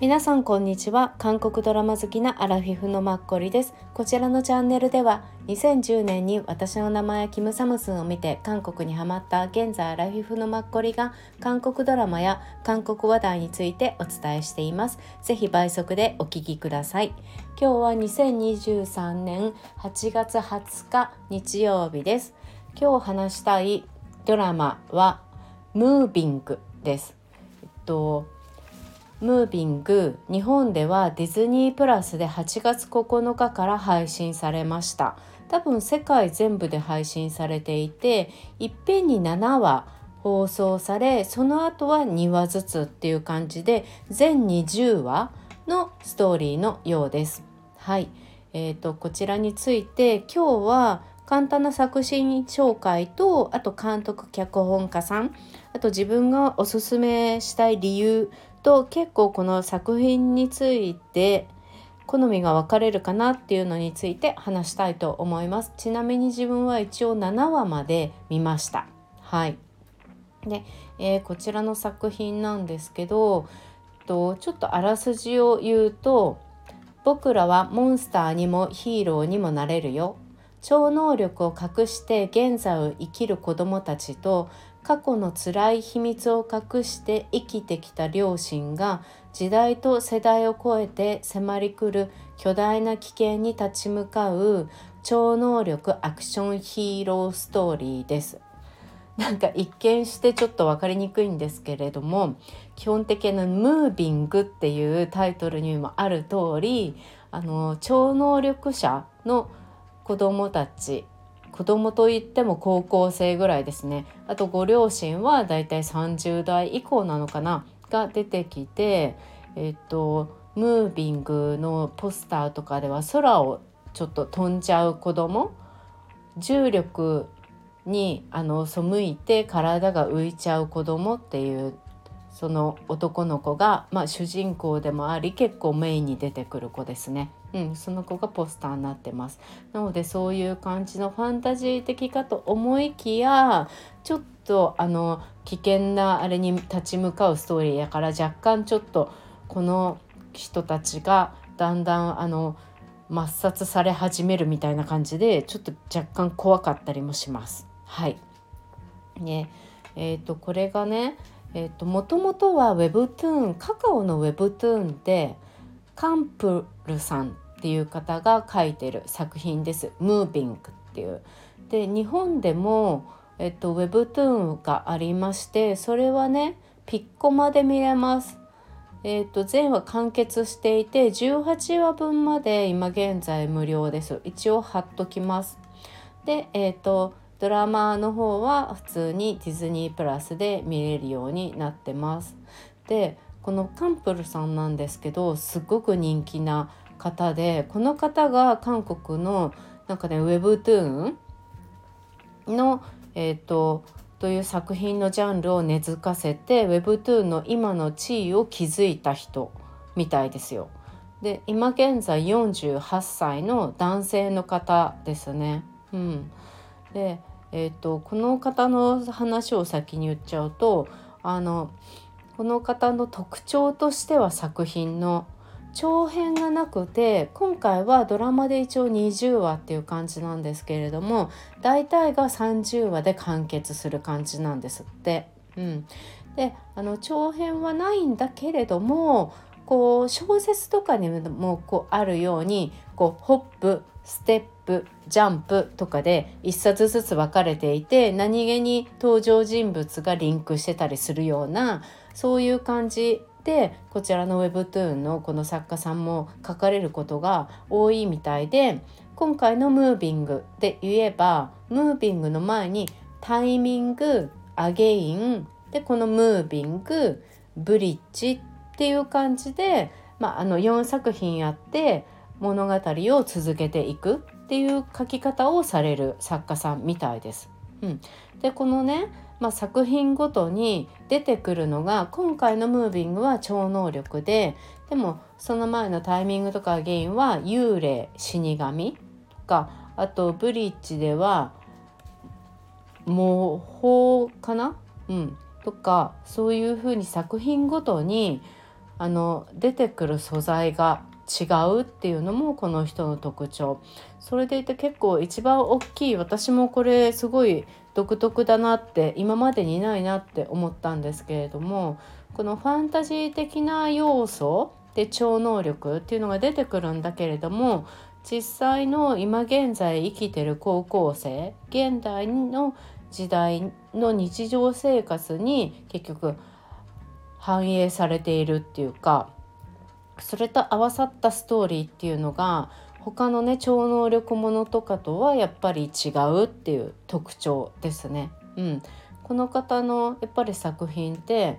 皆さんこんにちは。韓国ドラマ好きなアラフィフのマッコリです。こちらのチャンネルでは2010年に私の名前キムサムスンを見て韓国にハマった現在アラフィフのマッコリが韓国ドラマや韓国話題についてお伝えしています。ぜひ倍速でお聞きください。今日は2023年8月20日日曜日です。今日話したいドラマはムービングです。えっとムービング日本ではディズニープラスで8月9日から配信されました。多分世界全部で配信されていていっぺんに7話放送されその後は2話ずつっていう感じで全20話のストーリーのようです。はい。えーと、こちらについて今日は簡単な作品紹介とあと監督脚本家さんあと自分がおすすめしたい理由と結構この作品について好みが分かれるかなっていうのについて話したいと思います。ちなみに自分は一応7話まで見ました。はい。で、えー、こちらの作品なんですけどとちょっとあらすじを言うと僕らはモンスターにもヒーローにもなれるよ。超能力を隠して現在を生きる子どもたちと過去の辛い秘密を隠して生きてきた両親が時代と世代を超えて迫り来る巨大な危険に立ち向かう超能力アクションヒーローストーリーです。なんか一見してちょっと分かりにくいんですけれども基本的な「ムービング」っていうタイトルにもある通りあの超能力者の子供たち子供といっても高校生ぐらいですねあとご両親はだいたい30代以降なのかなが出てきてえっとムービングのポスターとかでは空をちょっと飛んじゃう子供重力にあの背いて体が浮いちゃう子供っていうその男の子が、まあ、主人公でもあり結構メインに出てくる子ですね。うん、その子がポスターになってます。なのでそういう感じのファンタジー的かと思いきやちょっとあの危険なあれに立ち向かうストーリーやから若干ちょっとこの人たちがだんだんあの抹殺され始めるみたいな感じでちょっと若干怖かったりもします。はい。ねえーと、これがねえーと、もともとは Webtoon カカオの Webtoon でカンプルさんっていう方が書いてる作品です。ムービングっていう。で日本でも、えっと、Webtoon がありましてそれはねピッコマで見れます。えっと全話完結していて18話分まで今現在無料です。一応貼っときます。でえっとドラマの方は普通にディズニープラスで見れるようになってます。でこのカンプルさんなんですけどすっごく人気な方でこの方が韓国のなんかねウェブトゥーンのえっ、ー、とという作品のジャンルを根付かせて Webtoon の今の地位を築いた人みたいですよ。で今現在48歳の男性の方ですね。うん、でえーと、この方の話を先に言っちゃうとあのこの方の特徴としては作品の長編がなくて今回はドラマで一応20話っていう感じなんですけれども大体が30話で完結する感じなんですって。うん、であの長編はないんだけれどもこう小説とかにもこうあるようにこうホップステップジャンプとかで1冊ずつ分かれていて何気に登場人物がリンクしてたりするようなそういう感じでこちらの Webtoon のこの作家さんも書かれることが多いみたいで今回の「ムービング」で言えばムービングの前にタイミングアゲインでこのムービングブリッジっていう感じで、まあ、あの4作品あって物語を続けていくっていう書き方をされる作家さんみたいです。うん、でこのね、まあ、作品ごとに出てくるのが今回のムービングは超能力ででもその前のタイミングとかゲインは幽霊死神とかあとブリッジでは模倣かな、うん、とかそういうふうに作品ごとにあの出てくる素材が違うっていうのもこの人の特徴。それでいて結構一番大きい私もこれすごい独特だなって今までにないなって思ったんですけれどもこのファンタジー的な要素で超能力っていうのが出てくるんだけれども実際の今現在生きてる高校生現代の時代の日常生活に結局反映されているっていうかそれと合わさったストーリーっていうのが他のね超能力ものとかとはやっぱり違うっていう特徴ですね。うん、この方のやっぱり作品って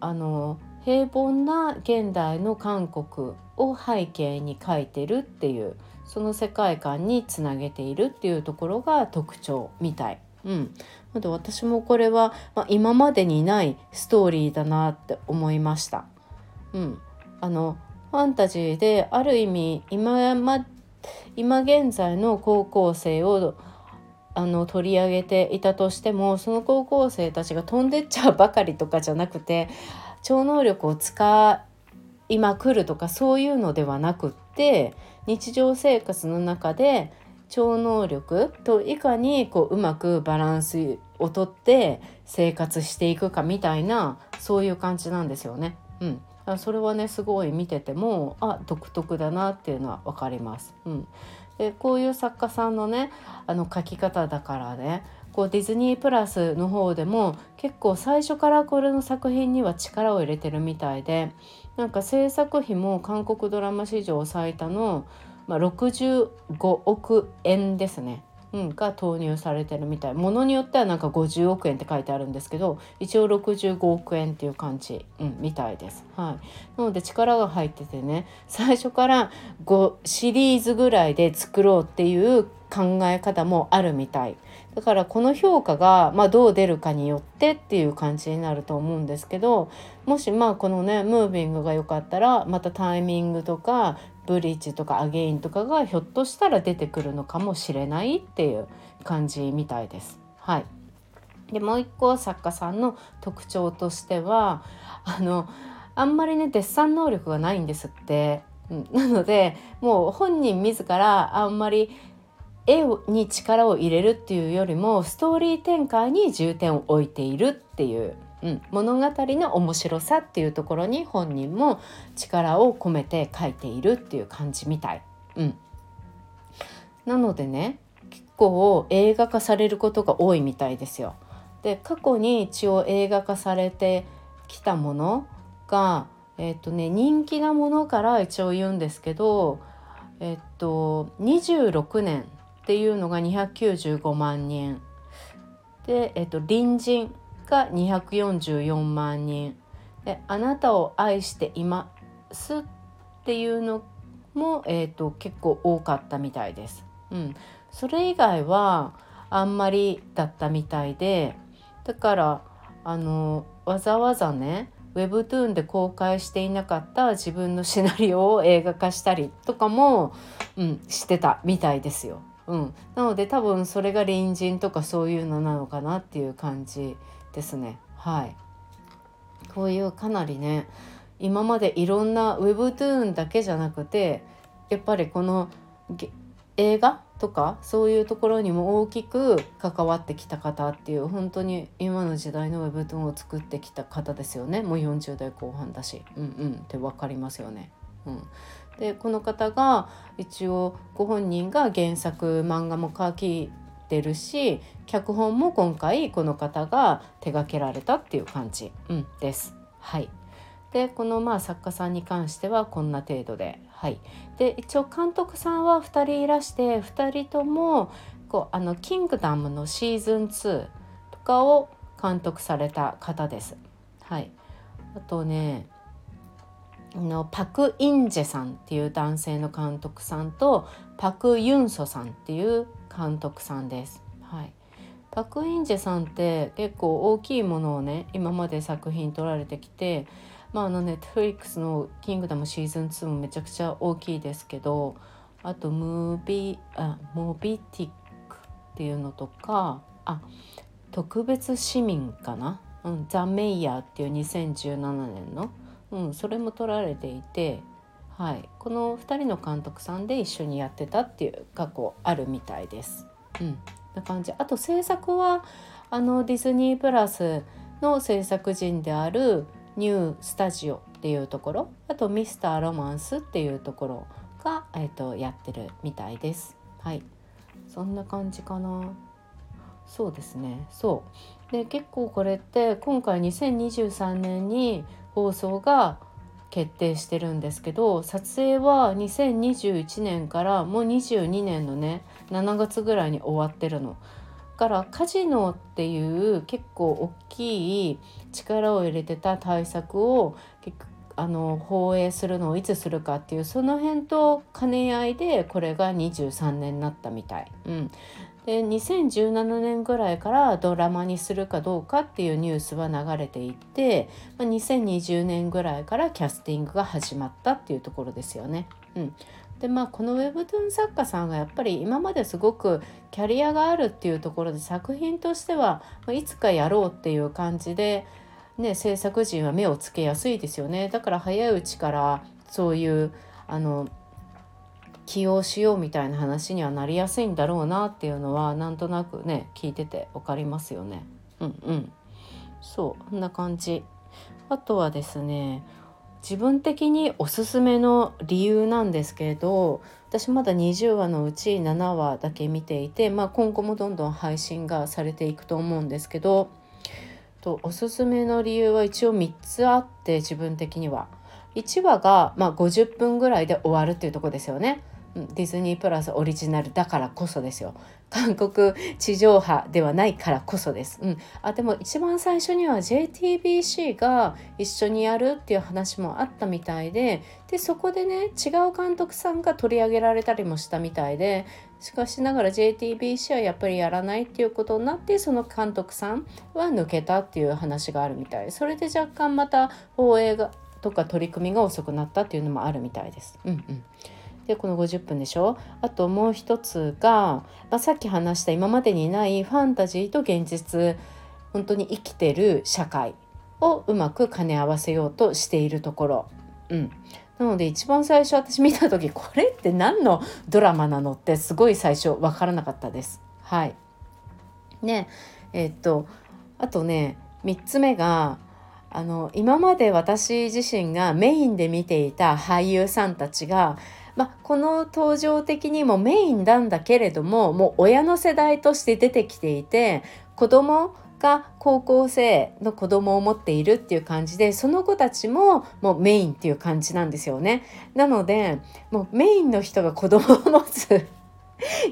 あの平凡な現代の韓国を背景に描いてるっていうその世界観につなげているっていうところが特徴みたい。うん、で私もこれは、まあ、今までにないストーリーだなって思いました。うん、あのファンタジーである意味今,、ま、今現在の高校生をあの取り上げていたとしてもその高校生たちが飛んでっちゃうばかりとかじゃなくて超能力を使いまくるとかそういうのではなくって日常生活の中で超能力といかにこううまくバランスをとって生活していくかみたいなそういう感じなんですよね。うん、それはねすごい見ててもあ独特だなっていうのは分かります。うん、でこういう作家さんのねあの書き方だからねこうディズニープラスの方でも結構最初からこれの作品には力を入れてるみたいでなんか制作費も韓国ドラマ史上最多の、まあ、65億円ですねうん、が投入されてるみたい。ものによってはなんか50億円って書いてあるんですけど一応65億円っていう感じ、うん、みたいです。はい、なので力が入っててね最初から5シリーズぐらいで作ろうっていう考え方もあるみたい。だからこの評価が、まあ、どう出るかによってっていう感じになると思うんですけどもしまあこのねムービングが良かったらまたタイミングとかブリッジとかアゲインとかがひょっとしたら出てくるのかもしれないっていう感じみたいです。はい、でもう一個作家さんの特徴としてはあのあんまりねデッサン能力がないんですって。うん、なのでもう本人自らあんまり絵に力を入れるっていうよりもストーリー展開に重点を置いているっていううん、物語の面白さっていうところに本人も力を込めて書いているっていう感じみたい。うん、なのでね結構映画化されることが多いみたいですよ。で過去に一応映画化されてきたものが、えーとね、人気なものから一応言うんですけど、えっ、ー、と26年っていうのが295万人で、えっ、と隣人が244万人であなたを愛していますっていうのも、えーと、結構多かったみたいです。うん、それ以外はあんまりだったみたいでだからあのわざわざね Webtoon で公開していなかった自分のシナリオを映画化したりとかも、うん、してたみたいですよ。うん、なので多分それが隣人とかそういうのなのかなっていう感じですね。はい。こういうかなりね今までいろんな Webtoon だけじゃなくてやっぱりこの映画とかそういうところにも大きく関わってきた方っていう本当に今の時代の Webtoon を作ってきた方ですよね。もう40代後半だし。うんうん。って分かりますよね。うん、でこの方が一応ご本人が原作漫画も書きてるし脚本も今回この方が手掛けられたっていう感じ、うん、です。はい。でこのまあ作家さんに関してはこんな程度で,、はい、で一応監督さんは2人いらして2人ともこうあの「キングダム」のシーズン2とかを監督された方です。はい、あとねのパク・インジェさんっていう男性の監督さんとパク・ユンソさんっていう監督さんです。はい、パク・インジェさんって結構大きいものをね今まで作品撮られてきてまああのネットフリックスの「キングダム」シーズン2もめちゃくちゃ大きいですけどあとムービーあモビティックっていうのとかあ特別市民かな、うん、ザ・メイヤーっていう2017年の？うん、それも撮られていて、はい、この2人の監督さんで一緒にやってたっていう過去あるみたいです。うん、な感じ。あと制作はあのディズニープラスの制作人であるニュースタジオっていうところ。あとミスターロマンスっていうところが、えーと、やってるみたいです。はい。そんな感じかな。そうですね。そう。で結構これって今回2023年に放送が決定してるんですけど撮影は2021年からもう22年のね7月ぐらいに終わってるの。からカジノっていう結構大きい力を入れてた対策をあの放映するのをいつするかっていうその辺と兼ね合いでこれが23年になったみたい。うん、で2017年ぐらいからドラマにするかどうかっていうニュースは流れていって、まあ、2020年ぐらいからキャスティングが始まったっていうところですよね。うん、でまあこのウェブトゥーン作家さんがやっぱり今まですごくキャリアがあるっていうところで作品としては、ま、いつかやろうっていう感じで、ね、制作陣は目をつけやすいですよねだから早いうちからそういうあの起用しようみたいな話にはなりやすいんだろうなっていうのはなんとなくね聞いてて分かりますよね。うんうんそうこんな感じ。あとはですね自分的におすすめの理由なんですけれど私まだ20話のうち7話だけ見ていて、まあ、今後もどんどん配信がされていくと思うんですけどとおすすめの理由は一応3つあって自分的には。1話が、まあ、50分ぐらいで終わるっていうとこですよね。ディズニープラスオリジナルだからこそですよ。韓国地上波ではないからこそです、うん、あでも一番最初には JTBC が一緒にやるっていう話もあったみたいででそこでね違う監督さんが取り上げられたりもしたみたいでしかしながら JTBC はやっぱりやらないっていうことになってその監督さんは抜けたっていう話があるみたいそれで若干また放映がとか取り組みが遅くなったっていうのもあるみたいです。うんうん。でこの50分でしょ？あともう一つが、まあ、さっき話した今までにないファンタジーと現実本当に生きてる社会をうまく兼ね合わせようとしているところ。うん、なので一番最初私見た時これって何のドラマなのってすごい最初分からなかったです。はい。ねえー、っとあとね3つ目があの今まで私自身がメインで見ていた俳優さんたちがまあ、この登場的にもメインなんだけれどももう親の世代として出てきていて子供が高校生の子供を持っているっていう感じでその子たちももうメインっていう感じなんですよね。なのでもうメインの人が子供を持つ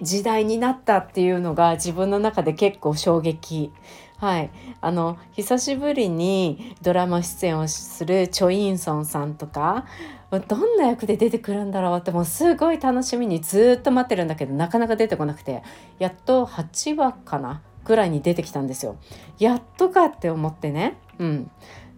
時代になったっていうのが自分の中で結構衝撃。はい、あの久しぶりにドラマ出演をするチョ・インソンさんとかどんな役で出てくるんだろうってもうすごい楽しみにずっと待ってるんだけどなかなか出てこなくてやっと8話かなぐらいに出てきたんですよ。やっとかって思ってね。うん、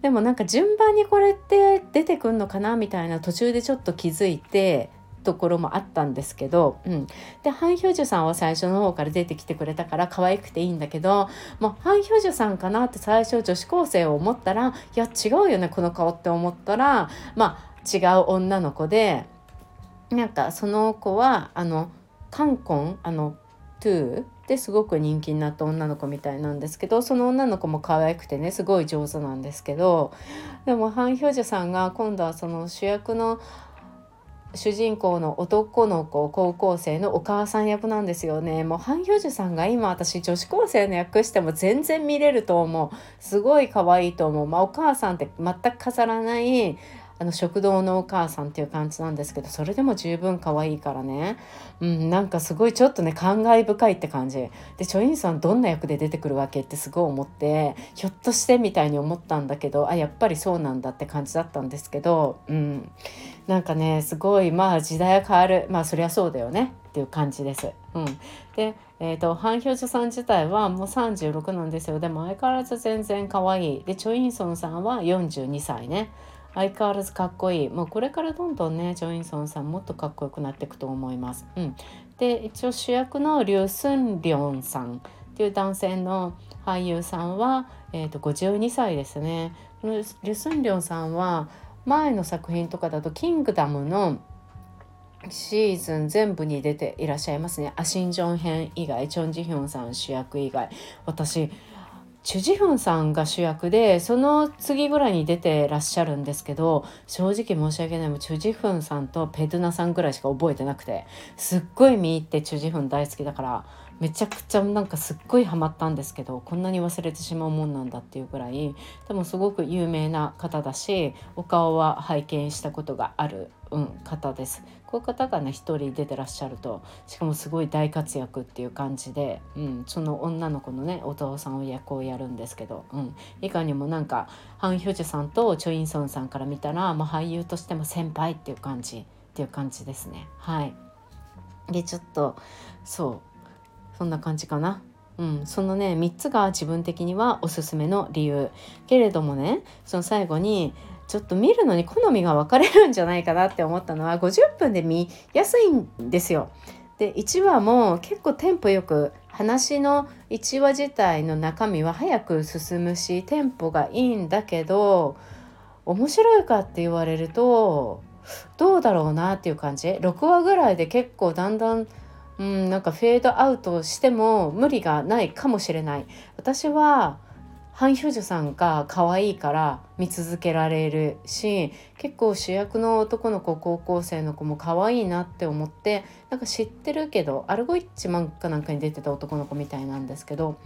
でもなんか順番にこれって出てくんのかなみたいな途中でちょっと気づいてところもあったんですけど、うん、でハン・ヒョジュさんは最初の方から出てきてくれたから可愛くていいんだけどもうハン・ヒョジュさんかなって最初女子高生を思ったらいや違うよねこの顔って思ったらまあ違う女の子でなんかその子はあのカンコンあのトゥーですごく人気になった女の子みたいなんですけどその女の子も可愛くてねすごい上手なんですけどでもハン・ヒョジュさんが今度はその主役の主人公の男の子高校生のお母さん役なんですよね。もうハン・ヒョジュさんが今私女子高生の役しても全然見れると思う。すごい可愛いと思う、まあ、お母さんって全く飾らないあの食堂のお母さんっていう感じなんですけどそれでも十分可愛いからね、うん、なんかすごいちょっとね感慨深いって感じ。でチョインさんどんな役で出てくるわけってすごい思ってひょっとしてみたいに思ったんだけどあやっぱりそうなんだって感じだったんですけど、うん、なんかねすごいまあ時代は変わる。まあそりゃそうだよね。っていう感じです。うん、で、えーと、ハン・ヒョジュさん自体はもう36なんですよ。でも相変わらず全然可愛い。でチョ・インソンさんは42歳ね。相変わらずかっこいいもうこれからどんどんねジョインソンさんもっとかっこよくなっていくと思います。うん、で一応主役のリュ・スンリョンさんっていう男性の俳優さんは、えーと、52歳ですね。リュ・スンリョンさんは前の作品とかだと「キングダム」のシーズン全部に出ていらっしゃいますねアシンジョン編以外チョン・ジヒョンさん主役以外私チュ・ジフンさんが主役でその次ぐらいに出てらっしゃるんですけど正直申し訳ない。もチュ・ジフンさんとペドゥナさんぐらいしか覚えてなくてすっごい見入ってチュ・ジフン大好きだからめちゃくちゃなんかすっごいハマったんですけどこんなに忘れてしまうもんなんだっていうぐらいでもすごく有名な方だしお顔は拝見したことがある、うん、方です。こういう方がね一人出てらっしゃるとしかもすごい大活躍っていう感じで、うん、その女の子のねお父さんを役をやるんですけど、うん、いかにもなんかハン・ヒョジュさんとチョ・インソンさんから見たら、まあ、俳優としても先輩っていう感じっていう感じですね。はい、でちょっとそうそんな感じかな。うん、そのね3つが自分的にはおすすめの理由けれどもねその最後にちょっと見るのに好みが分かれるんじゃないかなって思ったのは50分で見やすいんですよ。で1話も結構テンポよく話の1話自体の中身は早く進むしテンポがいいんだけど面白いかって言われるとどうだろうなっていう感じ6話ぐらいで結構だんだんうん、なんかフェードアウトしても無理がないかもしれない。私はハン・ヒョジュさんが可愛いから見続けられるし結構主役の男の子高校生の子も可愛いなって思ってなんか知ってるけどアルゴイッチマンかなんかに出てた男の子みたいなんですけど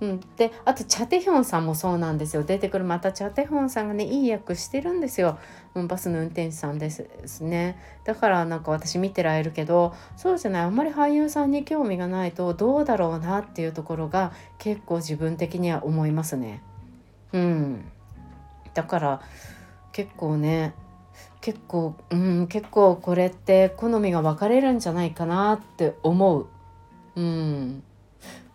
うん、であとチャテヒョンさんもそうなんですよ。出てくるまたチャテヒョンさんがねいい役してるんですよ、うん、バスの運転手さんですね。だからなんか私見てられるけどそうじゃない。あんまり俳優さんに興味がないとどうだろうなっていうところが結構自分的には思いますね。うん。だから結構ね結構うん結構これって好みが分かれるんじゃないかなって思う。うん。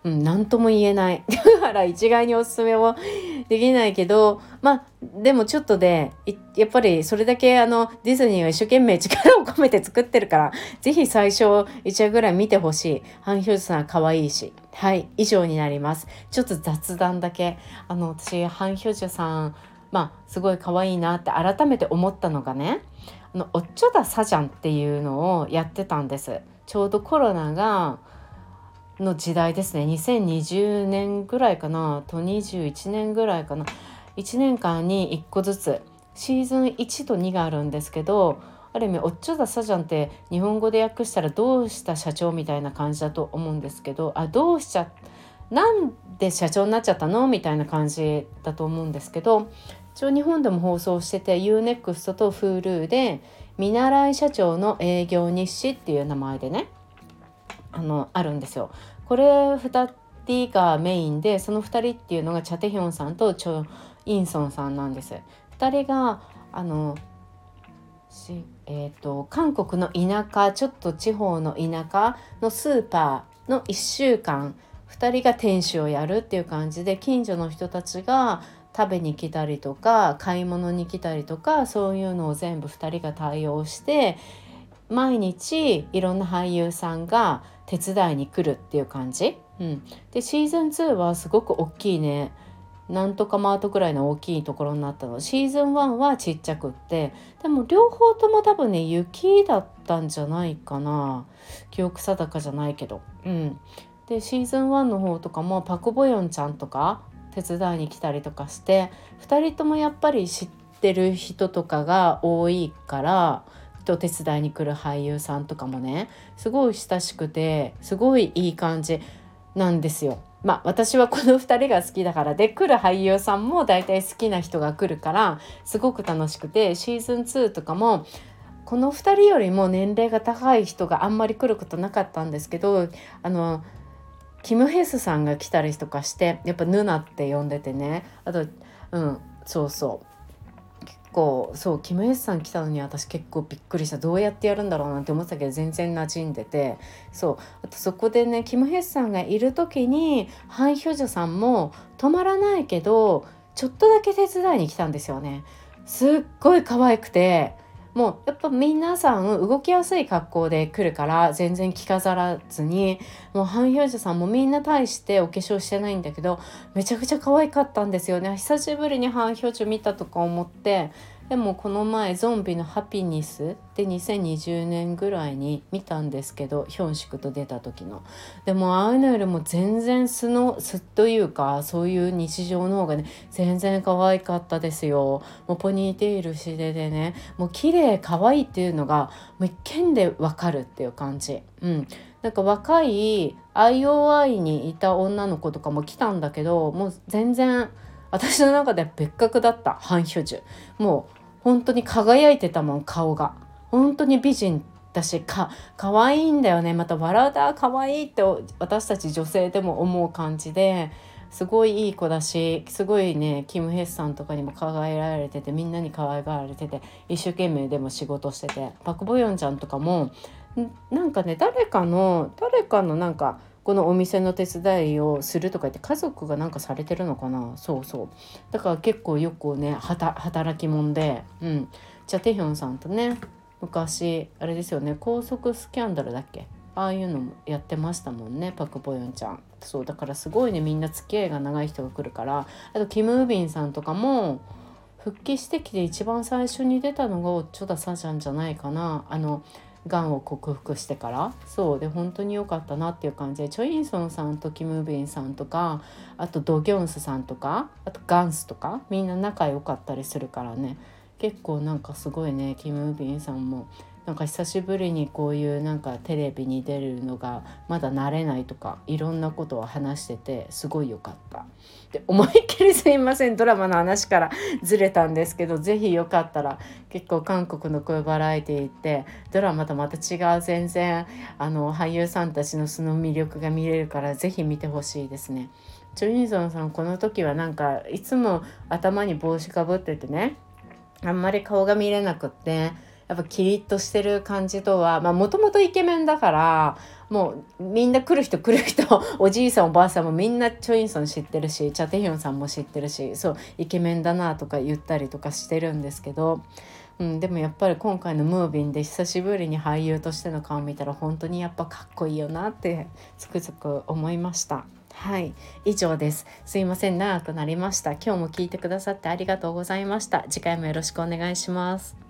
うん、何とも言えない。だから一概におすすめもできないけどまあでもちょっとでやっぱりそれだけあのディズニーは一生懸命力を込めて作ってるから是非最初1話ぐらい見てほしい。ハン・ヒョジさん可愛いし。はい以上になります。ちょっと雑談だけ。あの私ハン・ヒョジさんまあすごい可愛いなって改めて思ったのがねあのおっちょださじゃんっていうのをやってたんです。ちょうどコロナがの時代ですね。2020年ぐらいかなと21年ぐらいかな。1年間に1個ずつシーズン1と2があるんですけどある意味「おっちょださじゃん」って日本語で訳したら「どうした社長」みたいな感じだと思うんですけどあどうしちゃなんで社長になっちゃったのみたいな感じだと思うんですけど一応日本でも放送してて UNEXT と Hulu で「見習い社長の営業日誌」っていう名前でねあのあるんですよ。これ2人がメインでその2人っていうのがチャテヒョンさんとチョ・インソンさんなんです。2人があのえーと、韓国の田舎ちょっと地方の田舎のスーパーの1週間2人が店主をやるっていう感じで近所の人たちが食べに来たりとか買い物に来たりとかそういうのを全部2人が対応して毎日いろんな俳優さんが手伝いに来るっていう感じ、うん、でシーズン2はすごく大きいね。なんとかマートくらいの大きいところになったの。シーズン1はちっちゃくって。でも両方とも多分ね雪だったんじゃないかな。記憶定かじゃないけど。うん。でシーズン1の方とかもパク・ボヨンちゃんとか手伝いに来たりとかして2人ともやっぱり知ってる人とかが多いからと手伝いに来る俳優さんとかもねすごい親しくてすごいいい感じなんですよ。まあ私はこの2人が好きだからで来る俳優さんも大体好きな人が来るからすごく楽しくてシーズン2とかもこの2人よりも年齢が高い人があんまり来ることなかったんですけどあのキム・ヘスさんが来たりとかしてやっぱヌナって呼んでてねあとうんそうそう構そうキム・エスさん来たのに私結構びっくりした。どうやってやるんだろうなんて思ってたけど全然馴染んでて。そう。あとそこでねキム・ヘスさんがいる時にハン・ヒョジョさんも止まらないけどちょっとだけ手伝いに来たんですよね。すっごい可愛くて。もうやっぱ皆さん動きやすい格好で来るから全然着飾らずにもうハン・ヒョジさんもみんな対してお化粧してないんだけどめちゃくちゃ可愛かったんですよね。久しぶりにハン・ヒョジ見たとか思ってでもこの前ゾンビのハピニスで2020年ぐらいに見たんですけどヒョンシクと出た時の。でもああいうのよりも全然素の素というかそういう日常の方がね全然可愛かったですよ。もうポニーテールしででねもう綺麗可愛いっていうのがもう一見でわかるっていう感じ。うん。なんか若い IOI にいた女の子とかも来たんだけどもう全然私の中で別格だったハン・ヒョジュもう本当に輝いてたもん顔が。本当に美人だしか可愛いんだよね。また笑うた可愛いって私たち女性でも思う感じですごいいい子だしすごいねキム・ヘッさんとかにも可愛がられててみんなに可愛がられてて一生懸命でも仕事しててパク・ボヨンちゃんとかもなんかね誰かの誰かのなんかこのお店の手伝いをするとか言って家族がなんかされてるのかな？そうそう。だから結構よくね働き者でうん。じゃあテヒョンさんとね昔あれですよね高速スキャンダルだっけ？ああいうのもやってましたもんねパク・ボヨンちゃん。そうだからすごいねみんな付き合いが長い人が来るから。あとキム・ウビンさんとかも復帰してきて一番最初に出たのがチョダ・サジャンじゃないかな。あのがんを克服してから。そう。で本当に良かったなっていう感じ。でチョ・インソンさんとキム・ビンさんとかあとド・ギョンスさんとかあとガンスとかみんな仲良かったりするからね。結構なんかすごいねキム・ビンさんも。なんか久しぶりにこういうなんかテレビに出るのがまだ慣れないとかいろんなことを話しててすごい良かった。で思いっきりすいませんドラマの話からずれたんですけど是非よかったら結構韓国の声バラエティーってドラマとまた違う全然あの俳優さんたちの素の魅力が見れるから是非見てほしいですね。チョ・インソンさんこの時はなんかいつも頭に帽子かぶっててねあんまり顔が見れなくってやっぱキリッとしてる感じとはもともとイケメンだからもうみんな来る人来る人 おじいさんおばあさんもみんなチョインソン知ってるしチャテヒョンさんも知ってるしそうイケメンだなとか言ったりとかしてるんですけど、うん、でもやっぱり今回のムービンで久しぶりに俳優としての顔見たら本当にやっぱかっこいいよなってつくづく思いました。はい、以上です。すいません、長くなりました。今日も聞いてくださってありがとうございました。次回もよろしくお願いします。